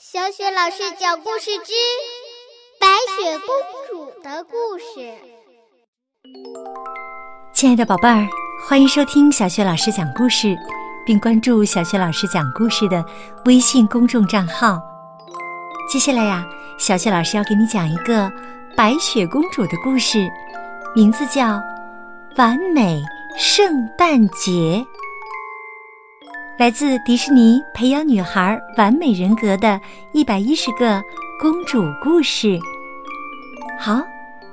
小雪老师讲故事之《白雪公主的故事》。亲爱的宝贝儿，欢迎收听小雪老师讲故事，并关注小雪老师讲故事的微信公众账号。接下来呀，小雪老师要给你讲一个白雪公主的故事，名字叫《完美圣诞节》。来自迪士尼培养女孩完美人格的一百一十个公主故事。好，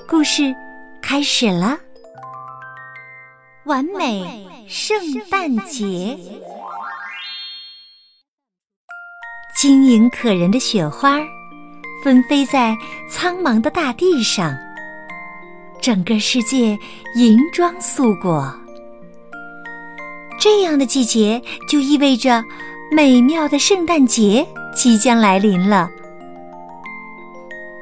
故事开始了。完美圣诞节，晶莹可人的雪花纷飞在苍茫的大地上，整个世界银装素裹。这样的季节就意味着美妙的圣诞节即将来临了。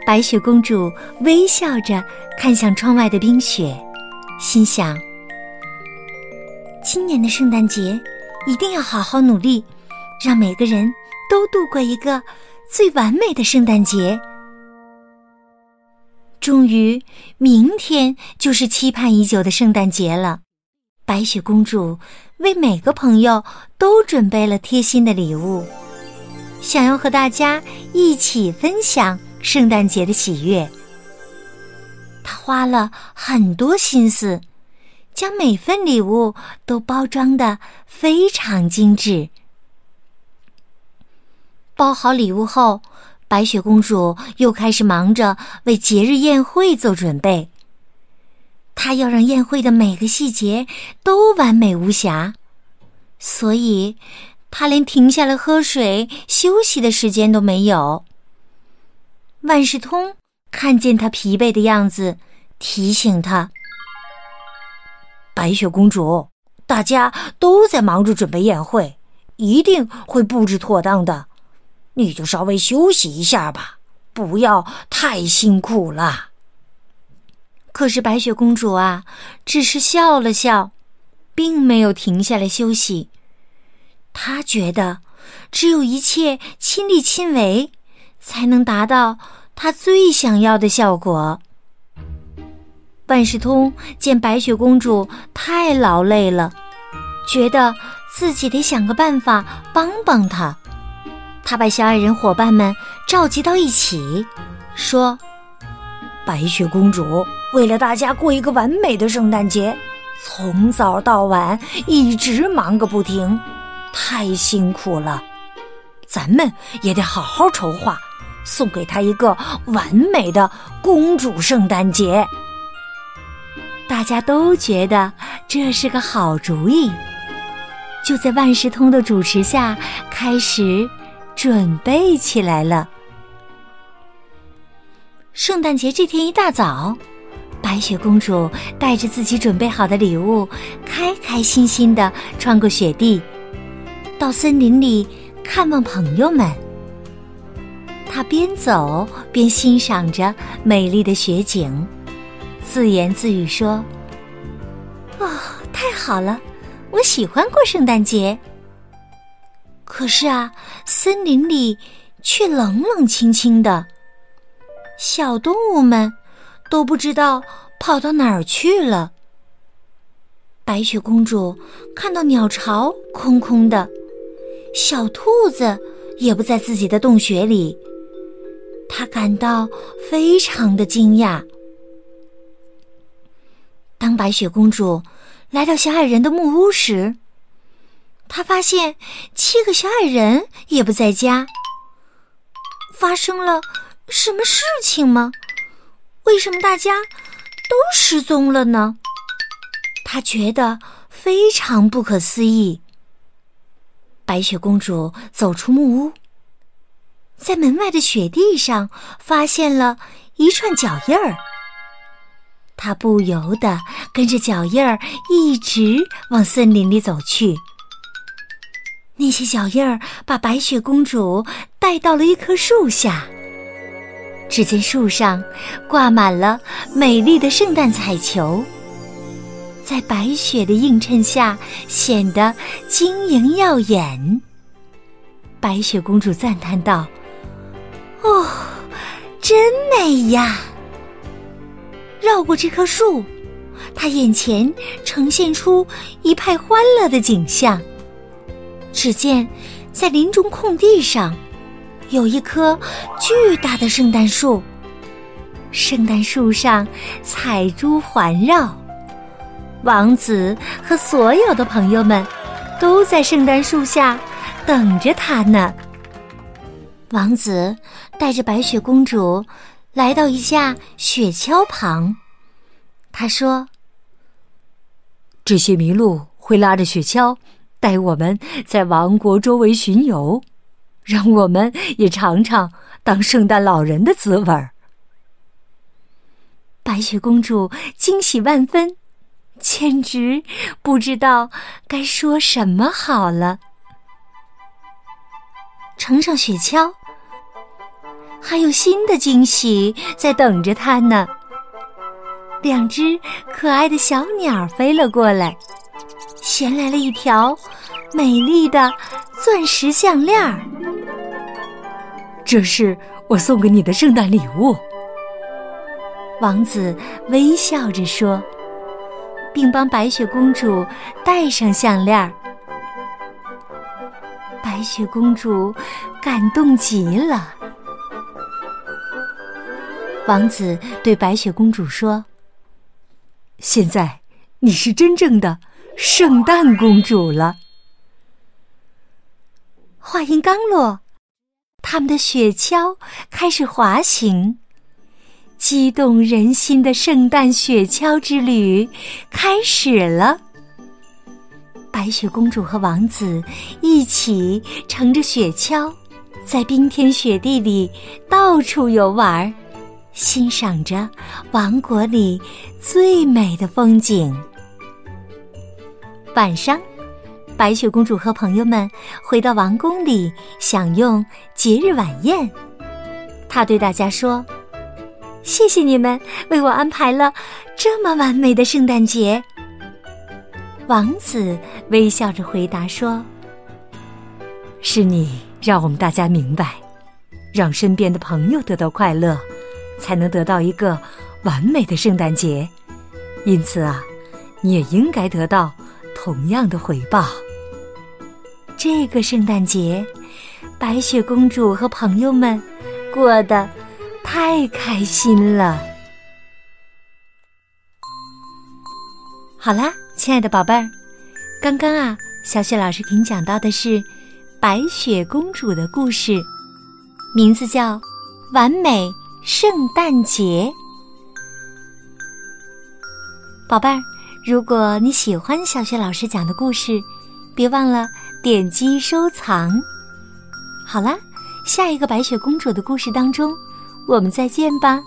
白雪公主微笑着看向窗外的冰雪，心想：今年的圣诞节一定要好好努力，让每个人都度过一个最完美的圣诞节。终于，明天就是期盼已久的圣诞节了。白雪公主为每个朋友都准备了贴心的礼物，想要和大家一起分享圣诞节的喜悦。她花了很多心思，将每份礼物都包装的非常精致。包好礼物后，白雪公主又开始忙着为节日宴会做准备。他要让宴会的每个细节都完美无瑕，所以他连停下来喝水、休息的时间都没有。万事通看见他疲惫的样子，提醒他：“白雪公主，大家都在忙着准备宴会，一定会布置妥当的，你就稍微休息一下吧，不要太辛苦了。”可是白雪公主啊，只是笑了笑，并没有停下来休息。她觉得，只有一切亲力亲为，才能达到她最想要的效果。万事通见白雪公主太劳累了，觉得自己得想个办法帮帮她。他把小矮人伙伴们召集到一起，说：“白雪公主。”为了大家过一个完美的圣诞节，从早到晚一直忙个不停，太辛苦了。咱们也得好好筹划，送给她一个完美的公主圣诞节。大家都觉得这是个好主意，就在万事通的主持下，开始准备起来了。圣诞节这天一大早。白雪公主带着自己准备好的礼物，开开心心的穿过雪地，到森林里看望朋友们。她边走边欣赏着美丽的雪景，自言自语说：“哦，太好了，我喜欢过圣诞节。”可是啊，森林里却冷冷清清的，小动物们。都不知道跑到哪儿去了。白雪公主看到鸟巢空空的，小兔子也不在自己的洞穴里，她感到非常的惊讶。当白雪公主来到小矮人的木屋时，她发现七个小矮人也不在家。发生了什么事情吗？为什么大家都失踪了呢？他觉得非常不可思议。白雪公主走出木屋，在门外的雪地上发现了一串脚印儿。她不由得跟着脚印儿一直往森林里走去。那些脚印儿把白雪公主带到了一棵树下。只见树上挂满了美丽的圣诞彩球，在白雪的映衬下显得晶莹耀眼。白雪公主赞叹道：“哦，真美呀！绕过这棵树，他眼前呈现出一派欢乐的景象。只见在林中空地上，有一棵巨大的圣诞树。圣诞树上彩珠环绕，王子和所有的朋友们都在圣诞树下等着他呢。王子带着白雪公主来到一架雪橇旁，他说：“这些麋鹿会拉着雪橇，带我们在王国周围巡游，让我们也尝尝当圣诞老人的滋味儿。”白雪公主惊喜万分，简直不知道该说什么好了。乘上雪橇，还有新的惊喜在等着她呢。两只可爱的小鸟飞了过来，衔来了一条美丽的钻石项链儿。这是我送给你的圣诞礼物。王子微笑着说，并帮白雪公主戴上项链。白雪公主感动极了。王子对白雪公主说：“现在你是真正的圣诞公主了。”话音刚落，他们的雪橇开始滑行。激动人心的圣诞雪橇之旅开始了。白雪公主和王子一起乘着雪橇，在冰天雪地里到处游玩，欣赏着王国里最美的风景。晚上，白雪公主和朋友们回到王宫里享用节日晚宴。她对大家说。谢谢你们为我安排了这么完美的圣诞节。王子微笑着回答说：“是你让我们大家明白，让身边的朋友得到快乐，才能得到一个完美的圣诞节。因此啊，你也应该得到同样的回报。”这个圣诞节，白雪公主和朋友们过得。太开心了！好啦，亲爱的宝贝儿，刚刚啊，小雪老师给你讲到的是白雪公主的故事，名字叫《完美圣诞节》。宝贝儿，如果你喜欢小雪老师讲的故事，别忘了点击收藏。好啦，下一个白雪公主的故事当中。我们再见吧。